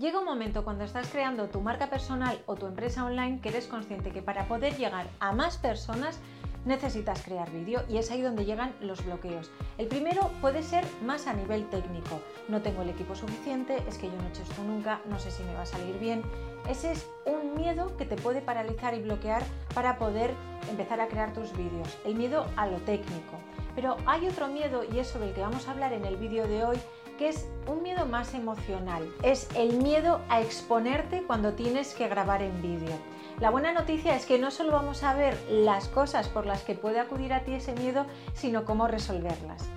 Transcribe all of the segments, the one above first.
Llega un momento cuando estás creando tu marca personal o tu empresa online que eres consciente que para poder llegar a más personas necesitas crear vídeo y es ahí donde llegan los bloqueos. El primero puede ser más a nivel técnico. No tengo el equipo suficiente, es que yo no he hecho esto nunca, no sé si me va a salir bien. Ese es un miedo que te puede paralizar y bloquear para poder empezar a crear tus vídeos. El miedo a lo técnico. Pero hay otro miedo y es sobre el que vamos a hablar en el vídeo de hoy que es un miedo más emocional. Es el miedo a exponerte cuando tienes que grabar en vídeo. La buena noticia es que no solo vamos a ver las cosas por las que puede acudir a ti ese miedo, sino cómo resolverlas.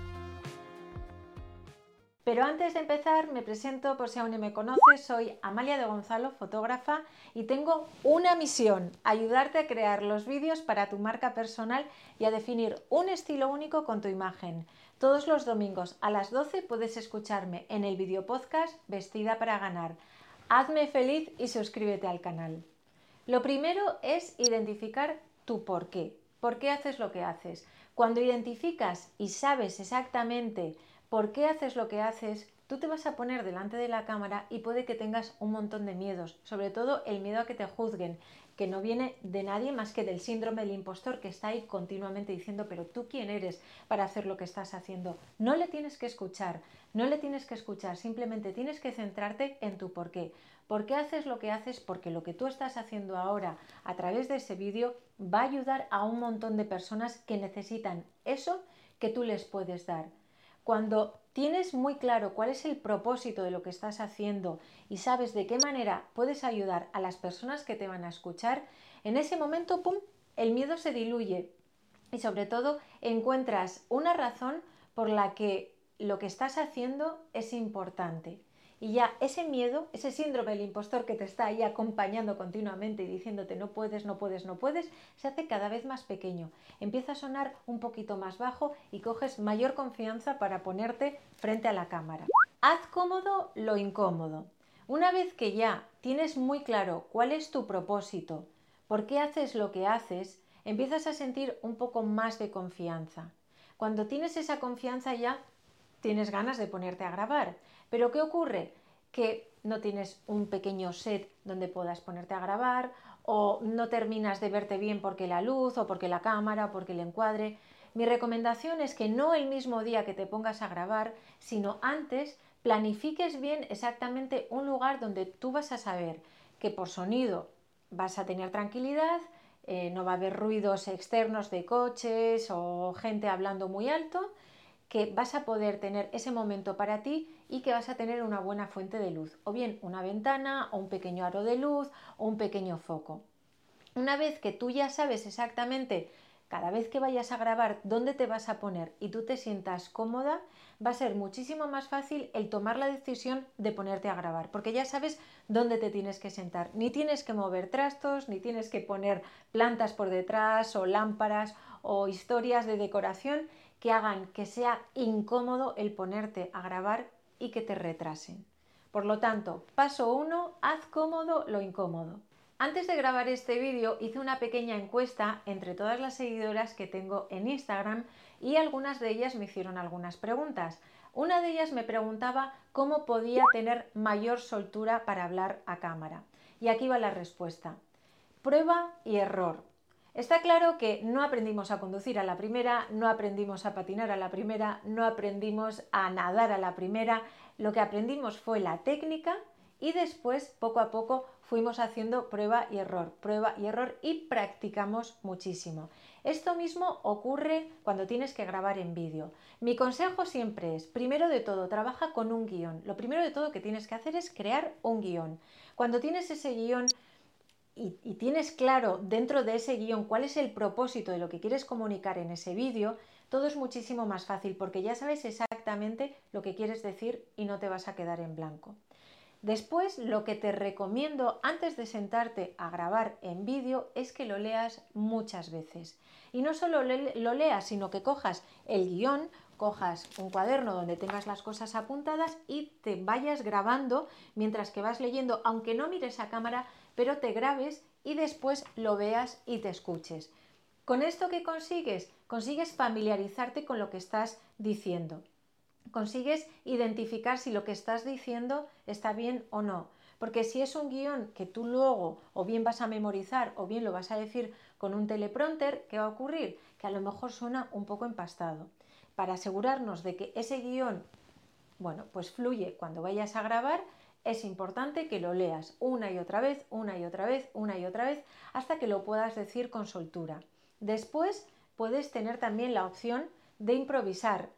Pero antes de empezar, me presento por si aún no me conoces, soy Amalia de Gonzalo, fotógrafa, y tengo una misión, ayudarte a crear los vídeos para tu marca personal y a definir un estilo único con tu imagen. Todos los domingos a las 12 puedes escucharme en el video podcast Vestida para ganar. Hazme feliz y suscríbete al canal. Lo primero es identificar tu por qué. ¿Por qué haces lo que haces? Cuando identificas y sabes exactamente por qué haces lo que haces, tú te vas a poner delante de la cámara y puede que tengas un montón de miedos, sobre todo el miedo a que te juzguen, que no viene de nadie más que del síndrome del impostor que está ahí continuamente diciendo, pero tú quién eres para hacer lo que estás haciendo. No le tienes que escuchar, no le tienes que escuchar, simplemente tienes que centrarte en tu por qué. ¿Por qué haces lo que haces? Porque lo que tú estás haciendo ahora a través de ese vídeo va a ayudar a un montón de personas que necesitan eso que tú les puedes dar. Cuando tienes muy claro cuál es el propósito de lo que estás haciendo y sabes de qué manera puedes ayudar a las personas que te van a escuchar, en ese momento, ¡pum!, el miedo se diluye y sobre todo encuentras una razón por la que lo que estás haciendo es importante. Y ya ese miedo, ese síndrome del impostor que te está ahí acompañando continuamente y diciéndote no puedes, no puedes, no puedes, se hace cada vez más pequeño. Empieza a sonar un poquito más bajo y coges mayor confianza para ponerte frente a la cámara. Haz cómodo lo incómodo. Una vez que ya tienes muy claro cuál es tu propósito, por qué haces lo que haces, empiezas a sentir un poco más de confianza. Cuando tienes esa confianza ya tienes ganas de ponerte a grabar. Pero ¿qué ocurre? Que no tienes un pequeño set donde puedas ponerte a grabar o no terminas de verte bien porque la luz o porque la cámara o porque el encuadre. Mi recomendación es que no el mismo día que te pongas a grabar, sino antes planifiques bien exactamente un lugar donde tú vas a saber que por sonido vas a tener tranquilidad, eh, no va a haber ruidos externos de coches o gente hablando muy alto que vas a poder tener ese momento para ti y que vas a tener una buena fuente de luz, o bien una ventana, o un pequeño aro de luz, o un pequeño foco. Una vez que tú ya sabes exactamente cada vez que vayas a grabar dónde te vas a poner y tú te sientas cómoda, va a ser muchísimo más fácil el tomar la decisión de ponerte a grabar, porque ya sabes dónde te tienes que sentar. Ni tienes que mover trastos, ni tienes que poner plantas por detrás o lámparas o historias de decoración que hagan que sea incómodo el ponerte a grabar y que te retrasen. Por lo tanto, paso 1, haz cómodo lo incómodo. Antes de grabar este vídeo hice una pequeña encuesta entre todas las seguidoras que tengo en Instagram y algunas de ellas me hicieron algunas preguntas. Una de ellas me preguntaba cómo podía tener mayor soltura para hablar a cámara. Y aquí va la respuesta. Prueba y error. Está claro que no aprendimos a conducir a la primera, no aprendimos a patinar a la primera, no aprendimos a nadar a la primera, lo que aprendimos fue la técnica y después poco a poco fuimos haciendo prueba y error, prueba y error y practicamos muchísimo. Esto mismo ocurre cuando tienes que grabar en vídeo. Mi consejo siempre es, primero de todo, trabaja con un guion. Lo primero de todo que tienes que hacer es crear un guion. Cuando tienes ese guion y, tienes claro dentro de ese guion cuál es el propósito de lo que quieres comunicar en ese vídeo, todo es muchísimo más fácil porque ya sabes exactamente lo que quieres decir y no te vas a quedar en blanco. Después, lo que te recomiendo antes de sentarte a grabar en vídeo es que lo leas muchas veces. Y no solo lo leas, sino que cojas el guion, cojas un cuaderno donde tengas las cosas apuntadas y te vayas grabando mientras que vas leyendo, aunque no mires a cámara, pero te grabes y después lo veas y te escuches. ¿Con esto qué consigues? Consigues familiarizarte con lo que estás diciendo. Consigues identificar si lo que estás diciendo está bien o no. Porque si es un guion que tú luego o bien vas a memorizar o bien lo vas a decir con un teleprompter, ¿qué va a ocurrir? Que a lo mejor suena un poco empastado. Para asegurarnos de que ese guion, bueno, pues fluye cuando vayas a grabar, es importante que lo leas una y otra vez, una y otra vez, una y otra vez, hasta que lo puedas decir con soltura. Después puedes tener también la opción de improvisar.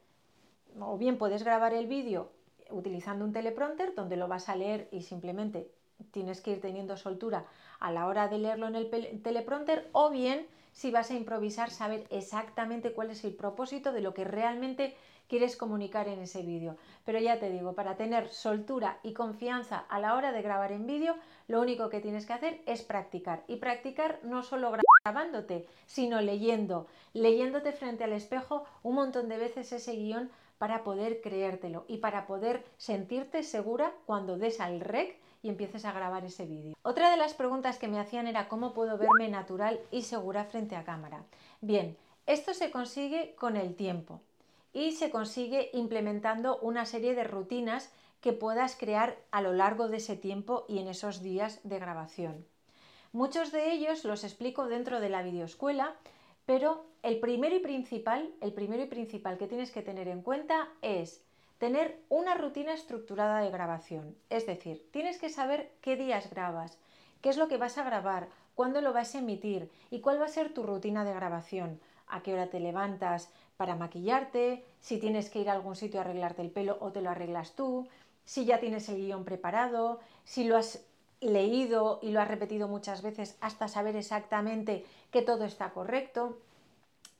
O bien puedes grabar el vídeo utilizando un teleprompter donde lo vas a leer y simplemente tienes que ir teniendo soltura a la hora de leerlo en el teleprompter o bien si vas a improvisar saber exactamente cuál es el propósito de lo que realmente quieres comunicar en ese vídeo. Pero ya te digo, para tener soltura y confianza a la hora de grabar en vídeo, lo único que tienes que hacer es practicar. Y practicar no solo grabándote, sino leyendo, leyéndote frente al espejo un montón de veces ese guion para poder creértelo y para poder sentirte segura cuando des al rec y empieces a grabar ese vídeo. Otra de las preguntas que me hacían era cómo puedo verme natural y segura frente a cámara. Bien, esto se consigue con el tiempo y se consigue implementando una serie de rutinas que puedas crear a lo largo de ese tiempo y en esos días de grabación. Muchos de ellos los explico dentro de la videoescuela, pero el primero y principal, el primero y principal que tienes que tener en cuenta es tener una rutina estructurada de grabación. Es decir, tienes que saber qué días grabas, qué es lo que vas a grabar, cuándo lo vas a emitir y cuál va a ser tu rutina de grabación, a qué hora te levantas, para maquillarte, si tienes que ir a algún sitio a arreglarte el pelo o te lo arreglas tú, si ya tienes el guion preparado, si lo has leído y lo has repetido muchas veces hasta saber exactamente que todo está correcto,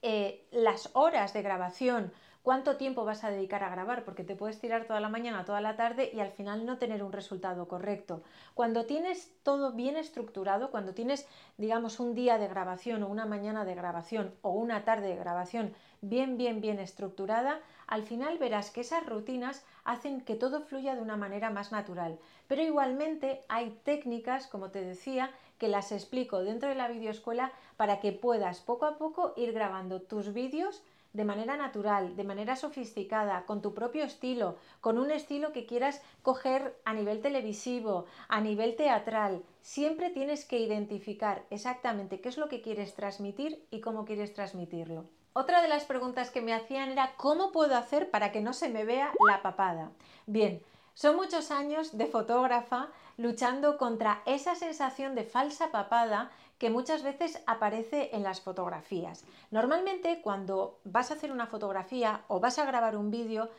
eh, las horas de grabación, cuánto tiempo vas a dedicar a grabar, porque te puedes tirar toda la mañana, toda la tarde y al final no tener un resultado correcto. Cuando tienes todo bien estructurado, cuando tienes, digamos, un día de grabación o una mañana de grabación o una tarde de grabación bien, bien, bien estructurada, al final verás que esas rutinas hacen que todo fluya de una manera más natural. Pero igualmente hay técnicas, como te decía, que las explico dentro de la videoescuela para que puedas poco a poco ir grabando tus vídeos de manera natural, de manera sofisticada, con tu propio estilo, con un estilo que quieras coger a nivel televisivo, a nivel teatral. Siempre tienes que identificar exactamente qué es lo que quieres transmitir y cómo quieres transmitirlo. Otra de las preguntas que me hacían era ¿cómo puedo hacer para que no se me vea la papada? Bien, son muchos años de fotógrafa luchando contra esa sensación de falsa papada que muchas veces aparece en las fotografías. Normalmente cuando vas a hacer una fotografía o vas a grabar un vídeo,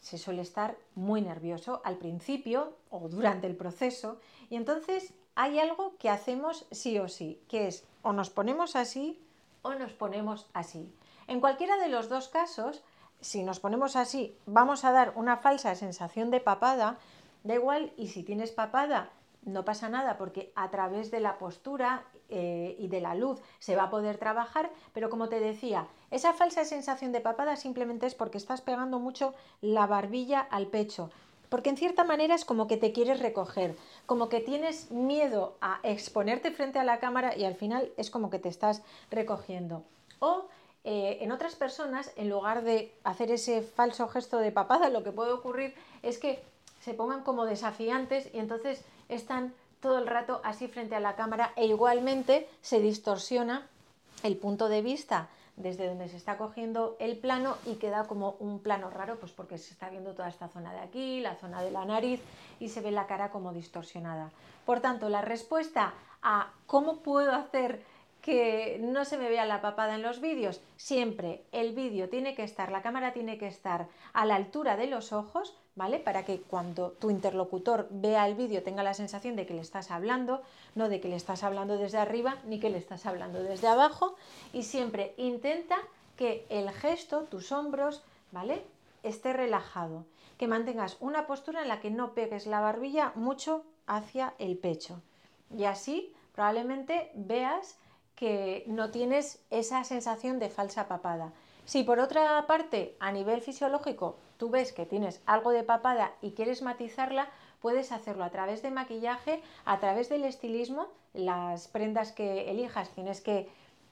se suele estar muy nervioso al principio o durante el proceso y entonces hay algo que hacemos sí o sí, que es o nos ponemos así o nos ponemos así. En cualquiera de los dos casos, si nos ponemos así, vamos a dar una falsa sensación de papada, da igual, y si tienes papada, no pasa nada porque a través de la postura eh, y de la luz se va a poder trabajar, pero como te decía, esa falsa sensación de papada simplemente es porque estás pegando mucho la barbilla al pecho, porque en cierta manera es como que te quieres recoger, como que tienes miedo a exponerte frente a la cámara y al final es como que te estás recogiendo. O eh, en otras personas, en lugar de hacer ese falso gesto de papada, lo que puede ocurrir es que se pongan como desafiantes y entonces están todo el rato así frente a la cámara e igualmente se distorsiona el punto de vista desde donde se está cogiendo el plano y queda como un plano raro, pues porque se está viendo toda esta zona de aquí, la zona de la nariz y se ve la cara como distorsionada. Por tanto, la respuesta a cómo puedo hacer que no se me vea la papada en los vídeos, siempre el vídeo tiene que estar, la cámara tiene que estar a la altura de los ojos, ¿vale? Para que cuando tu interlocutor vea el vídeo tenga la sensación de que le estás hablando, no de que le estás hablando desde arriba ni que le estás hablando desde abajo y siempre intenta que el gesto, tus hombros, ¿vale? esté relajado, que mantengas una postura en la que no pegues la barbilla mucho hacia el pecho. Y así probablemente veas que no tienes esa sensación de falsa papada. Si por otra parte, a nivel fisiológico, tú ves que tienes algo de papada y quieres matizarla, puedes hacerlo a través de maquillaje, a través del estilismo, las prendas que elijas, tienes que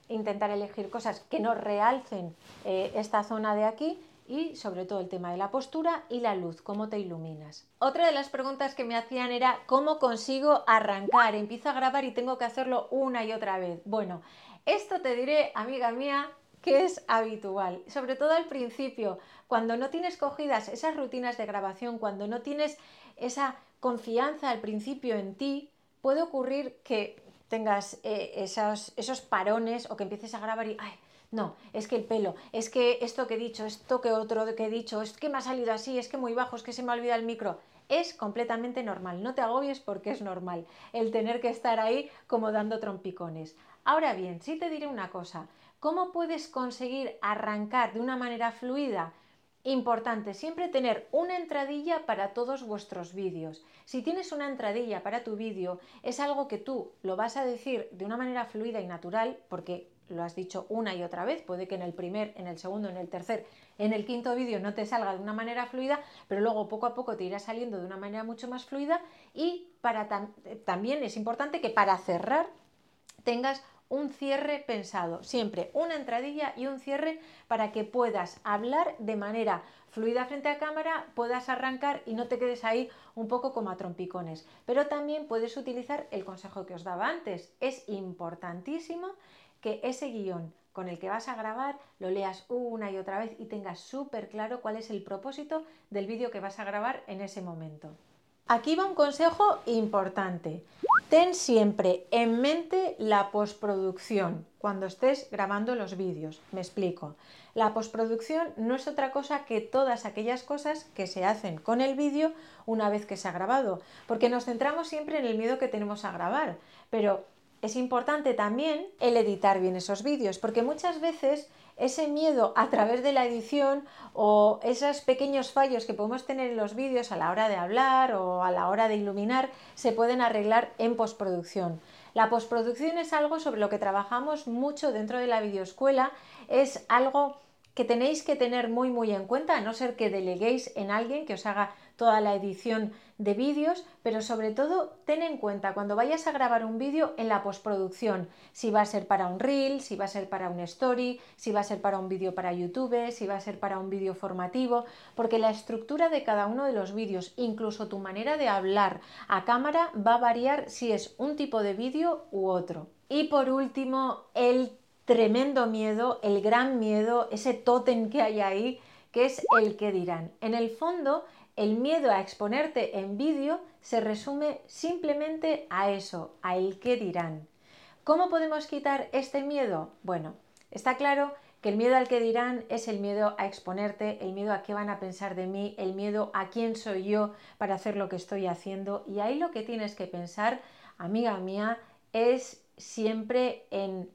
intentar elegir cosas que no realcen eh, esta zona de aquí y sobre todo el tema de la postura y la luz, cómo te iluminas. Otra de las preguntas que me hacían era cómo consigo arrancar, empiezo a grabar y tengo que hacerlo una y otra vez. Bueno, esto te diré, amiga mía, que es habitual, sobre todo al principio, cuando no tienes cogidas esas rutinas de grabación, cuando no tienes esa confianza al principio en ti, puede ocurrir que tengas eh, esos, esos parones o que empieces a grabar y, no, es que el pelo, es que esto que he dicho, esto que otro que he dicho, es que me ha salido así, es que muy bajo, es que se me ha olvidado el micro. Es completamente normal, no te agobies porque es normal el tener que estar ahí como dando trompicones. Ahora bien, sí te diré una cosa, ¿cómo puedes conseguir arrancar de una manera fluida? Importante, siempre tener una entradilla para todos vuestros vídeos. Si tienes una entradilla para tu vídeo, es algo que tú lo vas a decir de una manera fluida y natural, porque lo has dicho una y otra vez, puede que en el primer, en el segundo, en el tercer, en el quinto vídeo no te salga de una manera fluida, pero luego poco a poco te irá saliendo de una manera mucho más fluida y para también es importante que para cerrar tengas un cierre pensado, siempre una entradilla y un cierre para que puedas hablar de manera fluida frente a cámara, puedas arrancar y no te quedes ahí un poco como a trompicones. Pero también puedes utilizar el consejo que os daba antes. Es importantísimo que ese guion con el que vas a grabar lo leas una y otra vez y tengas súper claro cuál es el propósito del vídeo que vas a grabar en ese momento. Aquí va un consejo importante. Ten siempre en mente la postproducción cuando estés grabando los vídeos. Me explico. La postproducción no es otra cosa que todas aquellas cosas que se hacen con el vídeo una vez que se ha grabado, porque nos centramos siempre en el miedo que tenemos a grabar, pero es importante también el editar bien esos vídeos, porque muchas veces ese miedo a través de la edición o esos pequeños fallos que podemos tener en los vídeos a la hora de hablar o a la hora de iluminar se pueden arreglar en postproducción. La postproducción es algo sobre lo que trabajamos mucho dentro de la videoescuela, es algo que tenéis que tener muy muy en cuenta, a no ser que deleguéis en alguien que os haga toda la edición de vídeos, pero sobre todo ten en cuenta cuando vayas a grabar un vídeo en la postproducción, si va a ser para un reel, si va a ser para un story, si va a ser para un vídeo para YouTube, si va a ser para un vídeo formativo, porque la estructura de cada uno de los vídeos, incluso tu manera de hablar a cámara va a variar si es un tipo de vídeo u otro. Y por último, el tremendo miedo, el gran miedo, ese tótem que hay ahí, que es el que dirán. En el fondo, el miedo a exponerte en vídeo se resume simplemente a eso, a el que dirán. ¿Cómo podemos quitar este miedo? Bueno, está claro que el miedo al que dirán es el miedo a exponerte, el miedo a qué van a pensar de mí, el miedo a quién soy yo para hacer lo que estoy haciendo. Y ahí lo que tienes que pensar, amiga mía, es siempre en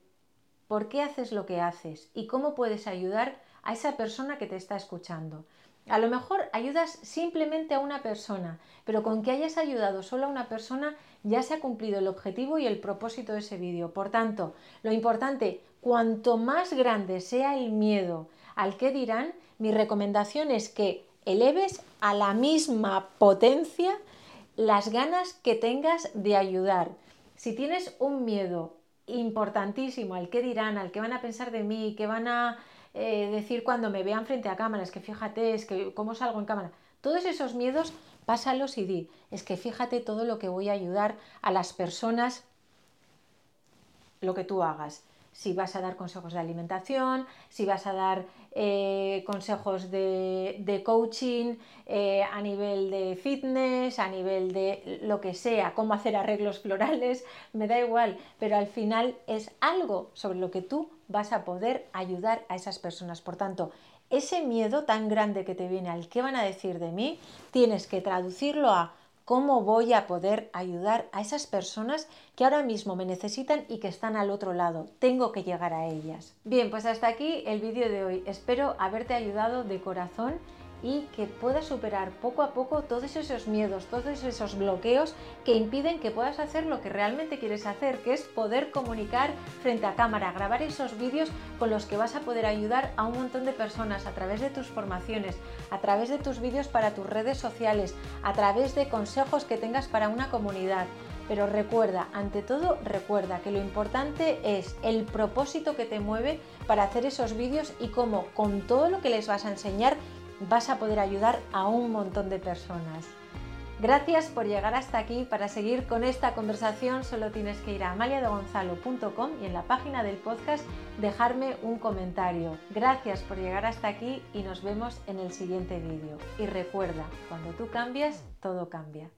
por qué haces lo que haces y cómo puedes ayudar a esa persona que te está escuchando. A lo mejor ayudas simplemente a una persona, pero con que hayas ayudado solo a una persona ya se ha cumplido el objetivo y el propósito de ese vídeo. Por tanto, lo importante, cuanto más grande sea el miedo al que dirán, mi recomendación es que eleves a la misma potencia las ganas que tengas de ayudar. Si tienes un miedo importantísimo al que dirán, al que van a pensar de mí, que van a eh, decir cuando me vean frente a cámara, es que fíjate, es que cómo salgo en cámara. Todos esos miedos, pásalos y di, es que fíjate todo lo que voy a ayudar a las personas, lo que tú hagas si vas a dar consejos de alimentación, si vas a dar eh, consejos de, coaching eh, a nivel de fitness, a nivel de lo que sea, cómo hacer arreglos florales, me da igual, pero al final es algo sobre lo que tú vas a poder ayudar a esas personas. Por tanto, ese miedo tan grande que te viene al qué van a decir de mí, tienes que traducirlo a ¿Cómo voy a poder ayudar a esas personas que ahora mismo me necesitan y que están al otro lado? Tengo que llegar a ellas. Bien, pues hasta aquí el vídeo de hoy. Espero haberte ayudado de corazón y que puedas superar poco a poco todos esos miedos, todos esos bloqueos que impiden que puedas hacer lo que realmente quieres hacer, que es poder comunicar frente a cámara, grabar esos vídeos con los que vas a poder ayudar a un montón de personas a través de tus formaciones, a través de tus vídeos para tus redes sociales, a través de consejos que tengas para una comunidad. Pero recuerda, ante todo, recuerda que lo importante es el propósito que te mueve para hacer esos vídeos y cómo con todo lo que les vas a enseñar vas a poder ayudar a un montón de personas. Gracias por llegar hasta aquí. Para seguir con esta conversación solo tienes que ir a amaliadegonzalo.com y en la página del podcast dejarme un comentario. Gracias por llegar hasta aquí y nos vemos en el siguiente vídeo. Y recuerda, cuando tú cambias, todo cambia.